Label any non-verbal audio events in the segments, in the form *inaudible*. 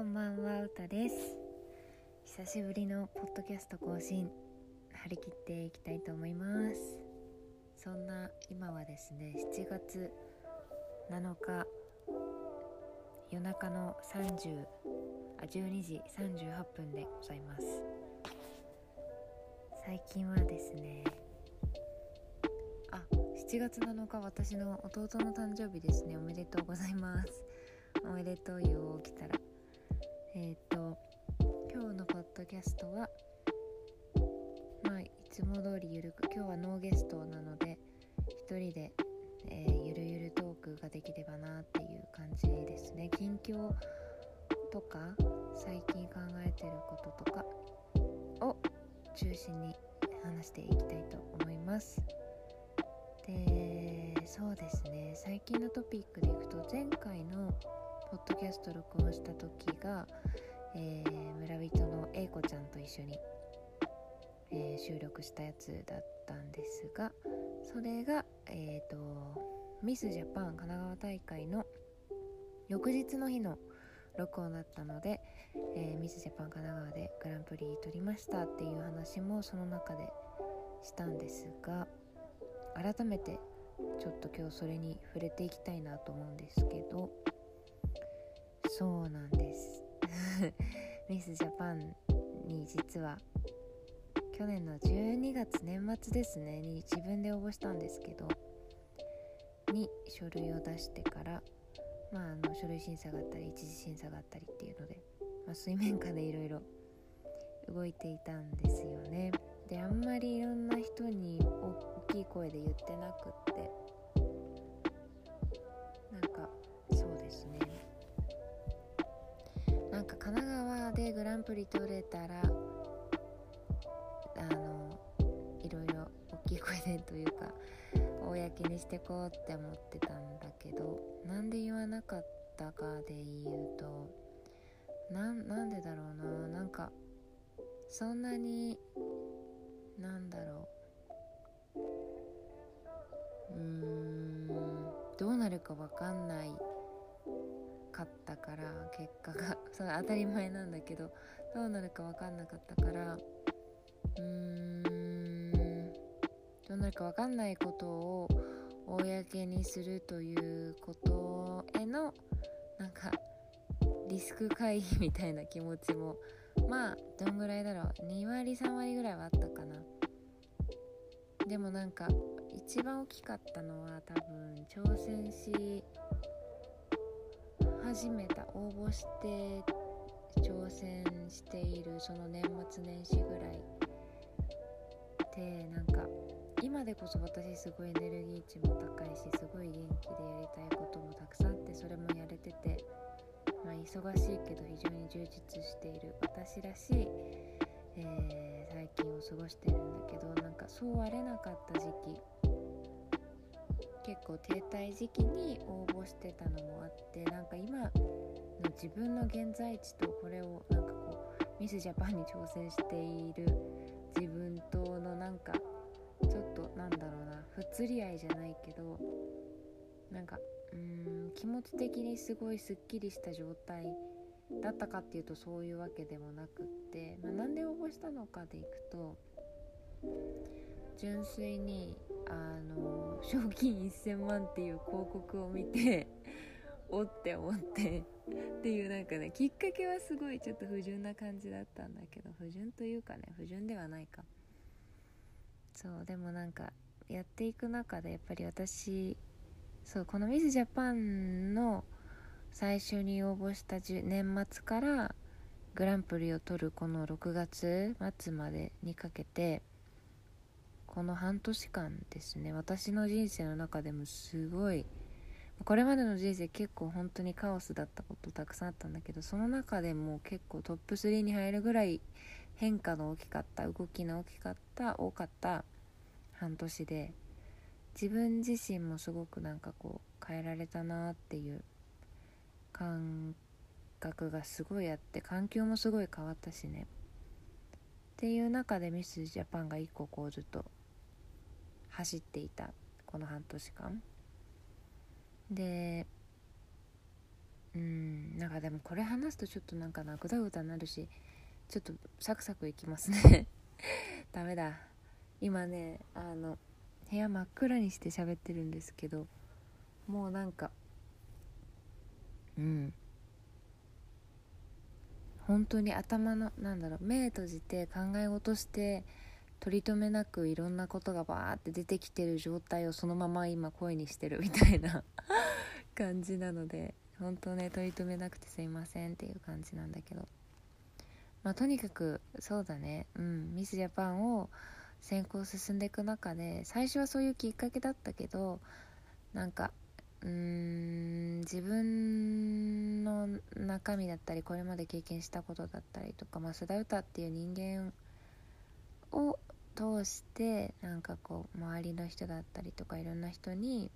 こんばんは、うたです。久しぶりのポッドキャスト更新張り切っていきたいと思います。そんな今はですね7月7日夜中の30あ12時38分でございます。最近はですねあ7月7日私の弟の誕生日ですね。おめでとうございます。おめでとうよ起きたらえっ、ー、と今日のポッドキャストはまあいつも通りゆるく今日はノーゲストなので一人で、えー、ゆるゆるトークができればなっていう感じですね。近況とか最近考えてることとかを中心に話していきたいと思います。でそうですね。最近のトピックでいくと前回のポッドキャスト録音した時が、えー、村人の A 子ちゃんと一緒に、えー、収録したやつだったんですがそれが、えーと、ミス・ジャパン神奈川大会の翌日の日の録音だったので、えー、ミス・ジャパン神奈川でグランプリ取りましたっていう話もその中でしたんですが改めてちょっと今日それに触れていきたいなと思うんですけどそうなんです。ミスジャパンに実は去年の12月年末ですね。に自分で応募したんですけどに書類を出してからまああの書類審査があったり一次審査があったりっていうので、まあ、水面下でいろいろ動いていたんですよね。であんまりいろんな人に大きい声で言ってなくってンプリ取れたらあのいろいろ大きい声でというか公にしてこうって思ってたんだけどなんで言わなかったかで言うとなんでだろうななんかそんなになんだろう。うーんどうなるか分かんないかったから結果が。*laughs* それ当たり前なんだけどどうなるか分かんなかったからうーんどうなるか分かんないことを公にするということへのなんかリスク回避みたいな気持ちもまあどんぐらいだろう。2割3割ぐらいはあったかな。でもなんか一番大きかったのは多分挑戦し始めた応募して挑戦しているその年末年始ぐらいでなんか今でこそ私すごいエネルギー値も高いしすごい元気でやりたいこともたくさんあってそれもやれてて、まあ、忙しいけど非常に充実している私らしい、えー、最近を過ごしてるんだけどなんかそうあれなかった時期結構停滞時期に応募してたのもあってなんか今の自分の現在地とこれをなんかこうミスジャパンに挑戦している自分とのなんかちょっとなんだろうな不釣り合いじゃないけどなんかうーん気持ち的にすごいすっきりした状態だったかっていうとそういうわけでもなくって、まあ、なんで応募したのかでいくと純粋にあの賞金1000万っていう広告を見て *laughs* おって思ってっていうなんかねきっかけはすごいちょっと不純な感じだったんだけど不純というかね不純ではないか。そうでもなんかやっていく中でやっぱり私そうこのミスジャパンの最初に応募した年末からグランプリを取るこの6月末までにかけてこの半年間ですね私の人生の中でもすごいこれまでの人生結構本当にカオスだったことたくさんあったんだけどその中でも結構トップ3に入るぐらい変化の大きかった動きの大きかった多かった半年で自分自身もすごくなんかこう変えられたなっていう感覚がすごいあって環境もすごい変わったしね。っていう中でミスジャパンが一個こうずっと走っていたこの半年間。でうんなんかでもこれ話すとちょっとなんかなぐだぐだになるしちょっとサクサクいきますね。*laughs* ダメだ。今ねあの部屋真っ暗にして喋ってるんですけどもうなんかうん。本当に頭のなんだろう目閉じて考え事して取り留めなくいろんなことがバーって出てきてる状態をそのまま今声にしてるみたいな *laughs* 感じなので本当ね取り留めなくてすいませんっていう感じなんだけど。まあとにかくそうだね。うん。ミスジャパンを先行進んでいく中で最初はそういうきっかけだったけどなんかうーん自分の中身だったりこれまで経験したことだったりとか、まあ、須田歌っていう人間を通してなんかこう周りの人だったりとかいろんな人に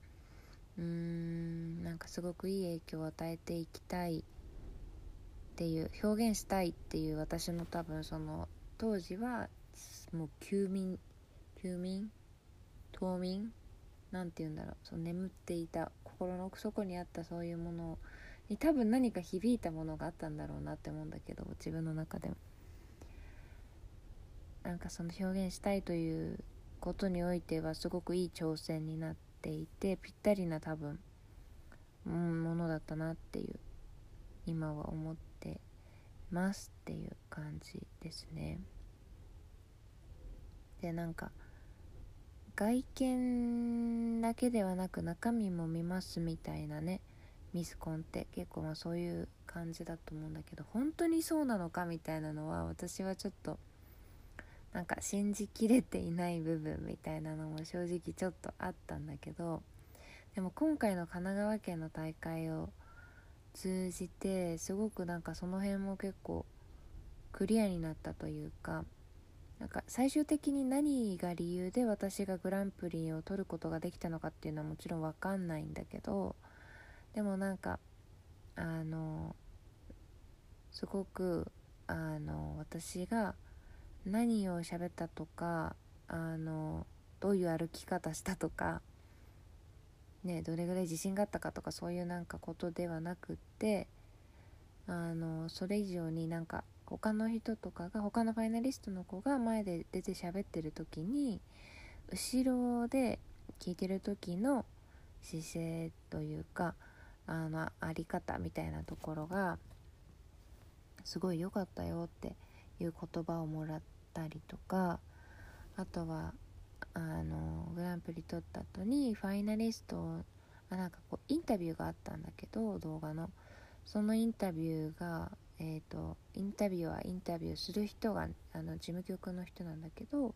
うーんなんかすごくいい影響を与えていきたいっていう表現したいっていう私の多分その当時はもう休眠休眠？冬眠？なんて言うんだろう。その眠っていた心の奥底にあったそういうものに多分何か響いたものがあったんだろうなって思うんだけど自分の中でも。なんかその表現したいということにおいてはすごくいい挑戦になっていてぴったりな多分、うん、ものだったなっていう今は思ってますっていう感じですね。でなんか外見だけではなく中身も見ますみたいなねミスコンって結構まあそういう感じだと思うんだけど本当にそうなのかみたいなのは私はちょっとなんか信じきれていない部分みたいなのも正直ちょっとあったんだけどでも今回の神奈川県の大会を通じてすごくなんかその辺も結構クリアになったというかなんか最終的に何が理由で私がグランプリを取ることができたのかっていうのはもちろん分かんないんだけどでもなんかあのすごくあの私が何を喋ったとかあのどういう歩き方したとかねどれぐらい自信があったかとかそういうなんかことではなくってあのそれ以上になんか他の人とかが他のファイナリストの子が前で出て喋ってる時に後ろで聞いてる時の姿勢というかあのあり方みたいなところがすごい良かったよっていう言葉をもらったりとかあとはあのグランプリ取った後にファイナリストあなんかこうインタビューがあったんだけど動画の。そのインタビューがえーと、インタビューはインタビューする人があの事務局の人なんだけど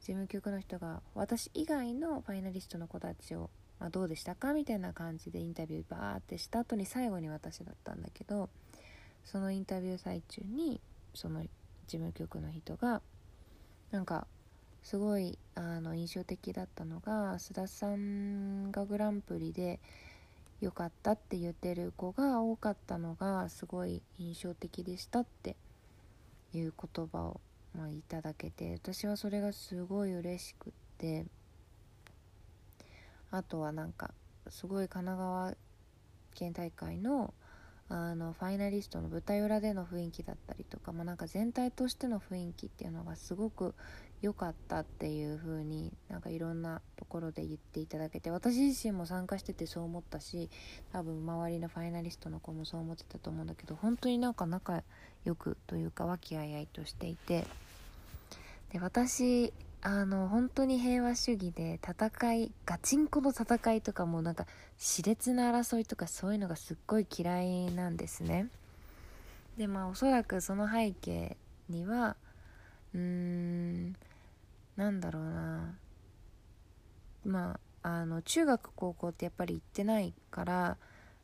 事務局の人が私以外のファイナリストの子たちを、まあ、どうでしたか？みたいな感じでインタビューバーってした後に最後に私だったんだけどそのインタビュー最中にその事務局の人がなんかすごいあの印象的だったのが須田さんがグランプリで良かったって言ってる子が多かったのがすごい印象的でしたっていう言葉を、まあ、いただけて私はそれがすごい嬉しくってあとはなんかすごい神奈川県大会のあのファイナリストの舞台裏での雰囲気だったりとか、まあ、なんか全体としての雰囲気っていうのがすごく良かったっていう風になんかいろんなところで言っていただけて私自身も参加しててそう思ったし多分周りのファイナリストの子もそう思ってたと思うんだけど本当になんか仲良くというか和気あいあいとしていてで私あの本当に平和主義で戦いガチンコの戦いとかもなんか熾烈な争いとかそういうのがすっごい嫌いなんですね。でまあおそらくその背景にはうーんなんだろうな。まああの中学高校ってやっぱり行ってないから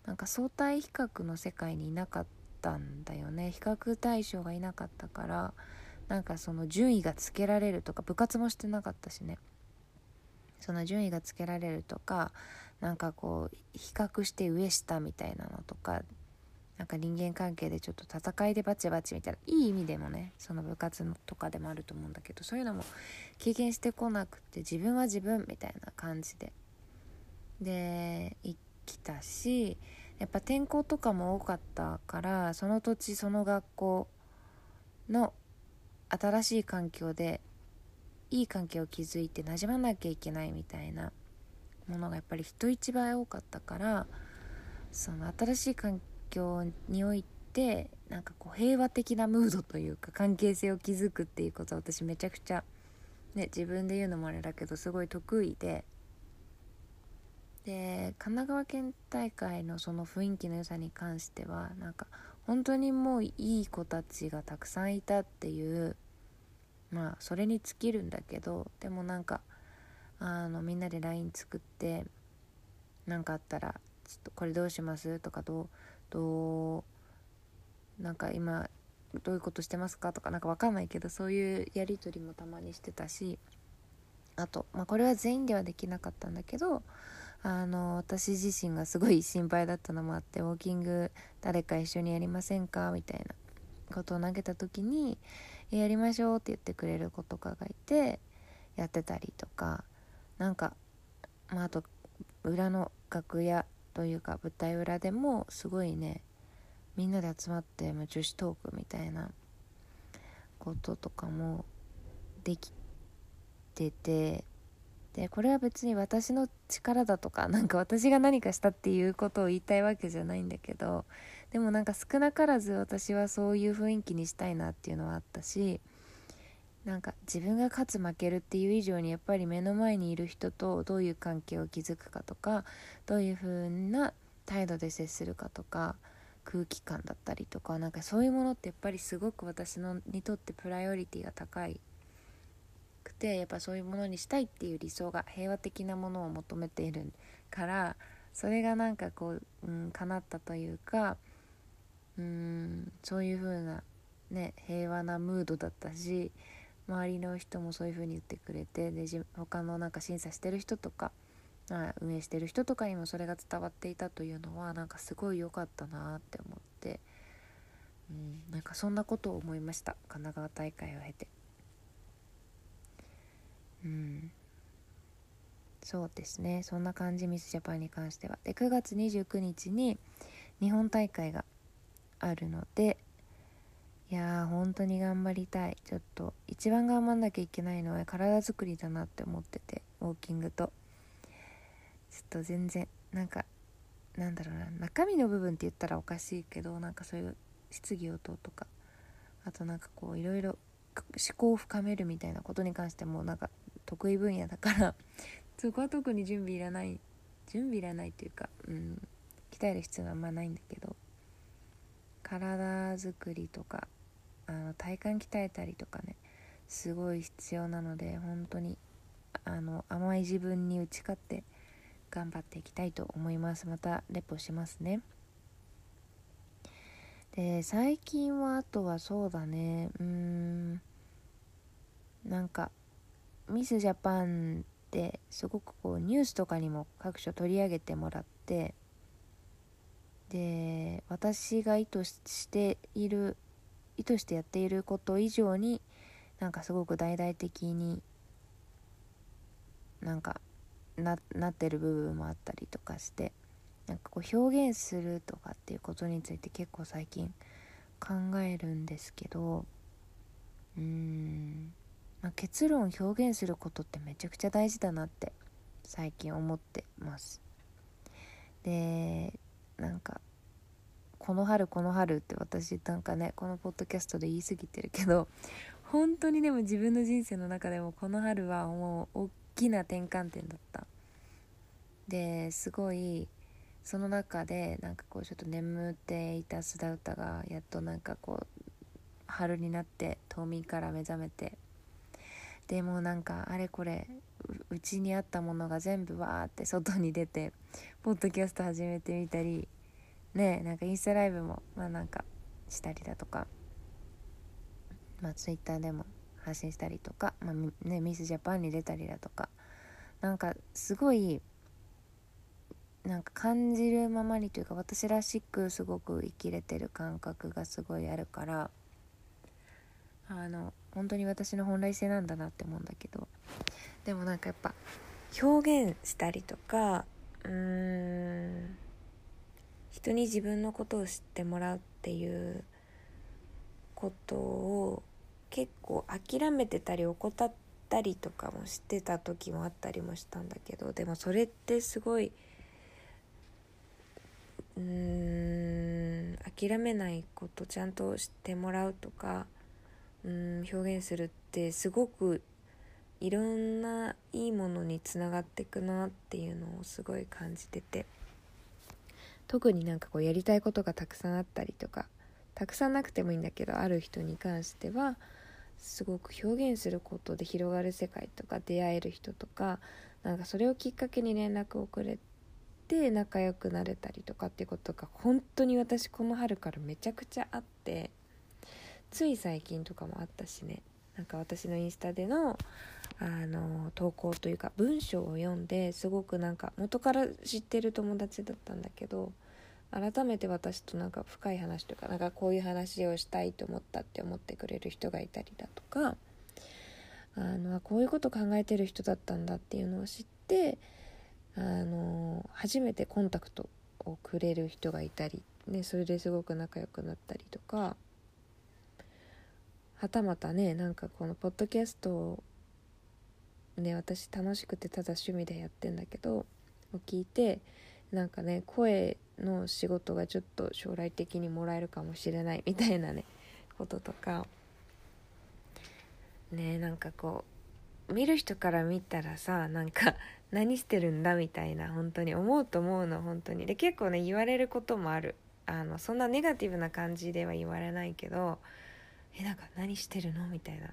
なんか相対比較の世界にいなかったんだよね。比較対象がいなかったから。なんかその順位がつけられるとか部活もしてなかったしね。その順位がつけられるとかなんかこう比較して上下みたいなのとかなんか人間関係でちょっと戦いでバチバチみたいないい意味でもねその部活とかでもあると思うんだけどそういうのも経験してこなくて自分は自分みたいな感じでで生きたしやっぱ転校とかも多かったからその土地その学校の新しい環境でいい関係を築いて馴染まなきゃいけないみたいなものがやっぱり人一倍多かったからその新しい環境においてなんかこう平和的なムードというか関係性を築くっていうことは私めちゃくちゃね自分で言うのもあれだけどすごい得意で。で神奈川県大会のその雰囲気の良さに関してはなんか本当にもういい子たちがたくさんいたっていうまあそれに尽きるんだけどでもなんかあのみんなで LINE 作って何かあったら「ちょっとこれどうします?」とかどうどうなんか今どういうことしてますかとかなんか分かんないけどそういうやり取りもたまにしてたしあと、まあ、これは全員ではできなかったんだけどあの私自身がすごい心配だったのもあってウォーキング誰か一緒にやりませんか？みたいなことを投げた時にやりましょうって言ってくれる子とかがいてやってたりとかなんかまああと裏の楽屋というか舞台裏でもすごいねみんなで集まって女子トークみたいなこととかもできててでこれは別に私の力だとか *laughs* なんか私が何かしたっていうことを言いたいわけじゃないんだけどでもなんか少なからず私はそういう雰囲気にしたいなっていうのはあったしなんか自分が勝つ負けるっていう以上にやっぱり目の前にいる人とどういう関係を築くかとかどういう風な態度で接するかとか空気感だったりとかなんかそういうものってやっぱりすごく私のにとってプライオリティが高いくてやっぱそういうものにしたいっていう理想が平和的なものを求めているからそれがなんかこう、うん、叶ったというかうんそういう風なね平和なムードだったし周りの人もそういう風に言ってくれてで他のなんか審査してる人とか、まあ、運営してる人とかにもそれが伝わっていたというのはなんかすごい良かったなって思って、うん、なんかそんなことを思いました神奈川大会を経て。うん。そうですね。そんな感じミスジャパンに関しては。で9月29日に日本大会があるのでいやー本当に頑張りたい。ちょっと一番頑張んなきゃいけないのは体作りだなって思っててウォーキングと。ちょっと全然なんかなんだろうな。中身の部分って言ったらおかしいけどなんかそういう質疑応答とか。あとなんかこういろいろ思考を深めるみたいなことに関してもなんか得意分野だから *laughs* そこは特に準備いらない準備いらないっていうか、うん、鍛える必要はあんまないんだけど体づくりとかあの体幹鍛えたりとかねすごい必要なので本当にあの甘い自分に打ち勝って頑張っていきたいと思います。またレポしますね。で最近はあとはそうだね。うーんなんかミスジャパンってすごくこうニュースとかにも各所取り上げてもらってで私が意図している意図してやっていること以上になんかすごく大々的になんかななってる部分もあったりとかしてなんかこう表現するとかっていうことについて結構最近考えるんですけどうーん、まあ、結論を表現することってめちゃくちゃ大事だなって最近思ってます。でなんかこの春この春って私なんかねこのポッドキャストで言い過ぎてるけど *laughs* 本当にでも自分の人生の中でもこの春はもう大きな転換点だった。ですごいその中でなんかこうちょっと眠っていた須田歌がやっとなんかこう春になって冬眠から目覚めてでもなんかあれこれうちにあったものが全部わーって外に出てポッドキャスト始めてみたりねなんかインスタライブもまあなんかしたりだとかまあツイッターでも発信したりとか、まあね、ミスジャパンに出たりだとかなんかすごいなんか感じるままにというか私らしくすごく生きれてる感覚がすごいあるからあの本当に私の本来性なんだなって思うんだけど。でもなんかやっぱ表現したりとかうーん人に自分のことを知ってもらうっていうことを結構諦めてたり怠ったりとかもしてた時もあったりもしたんだけどでもそれってすごいうーん諦めないことちゃんと知ってもらうとかうん表現するってすごくいろんないいものにつながっていくなっていうのをすごい感じてて。特になんかこうやりたいことがたくさんあったりとかたくさんなくてもいいんだけどある人に関してはすごく表現することで広がる世界とか出会える人とかなんかそれをきっかけに連絡をくれて仲良くなれたりとかっていうことが本当に私この春からめちゃくちゃあって。つい最近とかもあったしね。なんか私のインスタでのあの投稿というか文章を読んですごくなんか元から知ってる友達だったんだけど改めて私となんか深い話とかなんかこういう話をしたいと思ったって思ってくれる人がいたりだとかあのこういうこと考えてる人だったんだっていうのを知ってあの初めてコンタクトをくれる人がいたり、ね、それですごく仲良くなったりとかはたまたねなんかこのポッドキャストをね私楽しくてただ趣味でやってんだけどを聞いてなんかね声の仕事がちょっと将来的にもらえるかもしれないみたいなね *laughs* こととかねなんかこう見る人から見たらさなんか *laughs* 何してるんだみたいな本当に思うと思うの本当に。で結構ね言われることもある。あのそんなネガティブな感じでは言われないけどえなんか何してるの？みたいな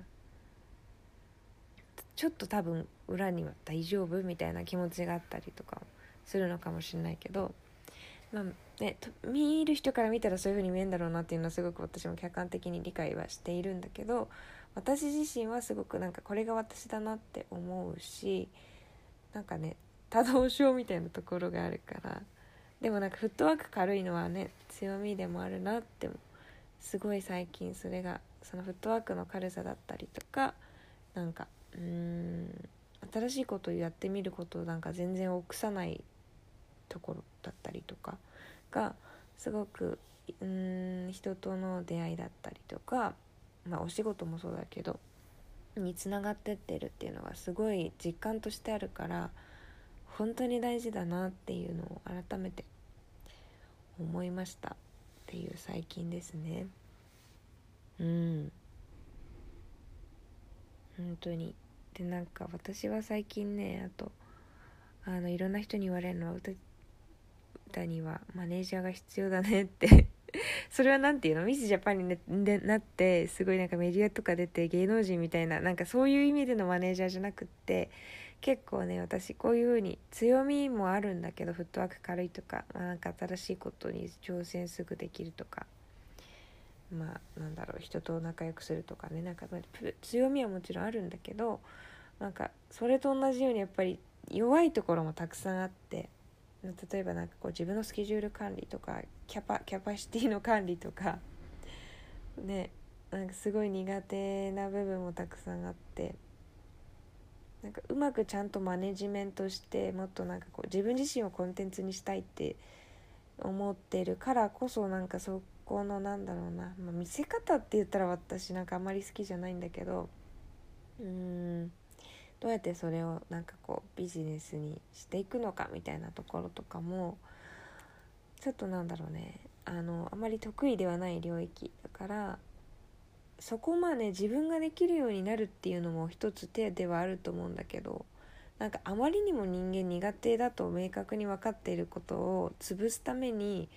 ちょっと多分裏には大丈夫？みたいな気持ちがあったりとかするのかもしれないけど。まあね見る人から見たらそういう風に見えるんだろうなっていうのはすごく私も客観的に理解はしているんだけど私自身はすごくなんかこれが私だなって思うしなんかね多動症みたいなところがあるから。でもなんかフットワーク軽いのはね強みでもあるなってすごい最近それがそのフットワークの軽さだったりとかなんかうん新しいことをやってみることなんか全然臆さないところだったりとかがすごくうん人との出会いだったりとか、まあ、お仕事もそうだけどにつながってってるっていうのがすごい実感としてあるから本当に大事だなっていうのを改めて思いましたっていう最近ですね。うん。本当に。でなんか私は最近ねあとあのいろんな人に言われるのは歌歌にはマネージャーが必要だねって。*laughs* それは何て言うの？ミスジャパンにでなってすごいなんかメディアとか出て芸能人みたいななんかそういう意味でのマネージャーじゃなくって結構ね私こういう風に強みもあるんだけどフットワーク軽いとか,、まあ、なんか新しいことに挑戦すぐできるとか。まあなんだろう人と仲良くするとかねなんか強みはもちろんあるんだけどなんかそれと同じようにやっぱり弱いところもたくさんあって例えばなんかこう自分のスケジュール管理とかキャパキャパシティの管理とか *laughs* ねなんかすごい苦手な部分もたくさんあってなんかうまくちゃんとマネジメントしてもっとなんかこう自分自身をコンテンツにしたいって思ってるからこそなんかそこのなんだろうな、まあ、見せ方って言ったら私なんかあんまり好きじゃないんだけど。うーん。どうやってそれをなんかこうビジネスにしていくのかみたいなところとかもちょっとなんだろうね。あのあまり得意ではない領域だからそこまで自分ができるようになるっていうのも一つ手ではあると思うんだけど。なんかあまりにも人間苦手だと明確に分かっていることを潰すために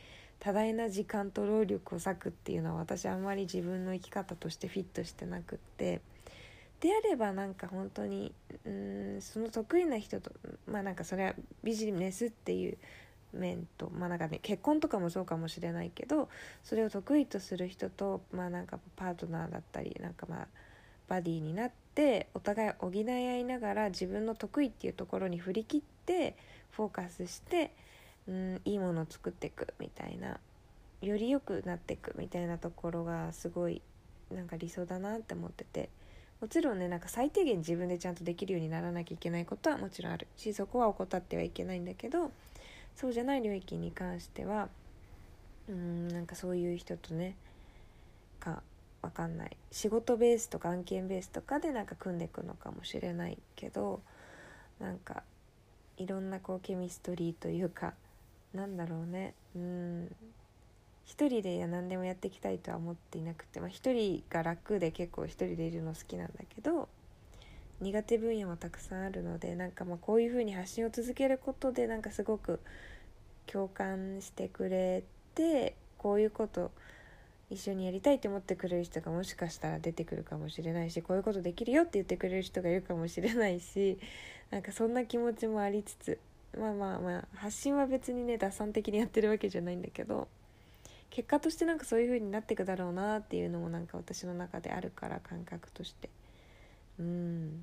多大な時間と労力を割くっていうのは私あんまり自分の生き方としてフィットしてなくって。であればなんか本当にうんその得意な人とまあなんかそれはビジネスっていう面とまあなんかね結婚とかもそうかもしれないけどそれを得意とする人とまあなんかパートナーだったりなんかまあバディになってお互い補い合いながら自分の得意っていうところに振り切ってフォーカスしてうんいいものを作っていくみたいなより良くなっていくみたいなところがすごいなんか理想だなって思ってて。もちろんねなんか最低限自分でちゃんとできるようにならなきゃいけないことはもちろんあるしそこは怠ってはいけないんだけどそうじゃない領域に関してはうんなんかそういう人とねかわかんない。仕事ベースとか案件ベースとかでなんか組んでいくのかもしれないけどなんかいろんなこうケミストリーというかなんだろうね。うん。一人で何でもやっていきたいとは思っていなくて、まあ、一人が楽で結構一人でいるの好きなんだけど苦手分野もたくさんあるのでなんかまあこういうふうに発信を続けることでなんかすごく共感してくれてこういうこと一緒にやりたいって思ってくれる人がもしかしたら出てくるかもしれないしこういうことできるよって言ってくれる人がいるかもしれないしなんかそんな気持ちもありつつまあまあまあ発信は別にね打算的にやってるわけじゃないんだけど結果としてなんかそういう風になっていくだろうなっていうのもなんか私の中であるから感覚として。うん。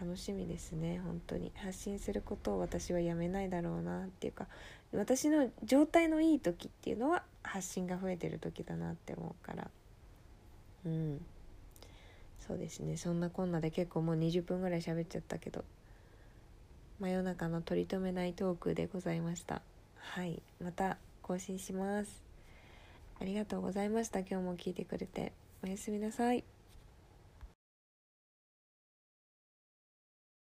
楽しみですね本当に。発信することを私はやめないだろうなっていうか私の状態のいい時っていうのは発信が増えてる時だなって思うから。うん。そうですね。そんなこんなで結構もう20分ぐらい喋っちゃったけど真夜中の取り留めないトークでございました。はい。また更新します。ありがとうございました。今日も聞いてくれて。おやすみなさい。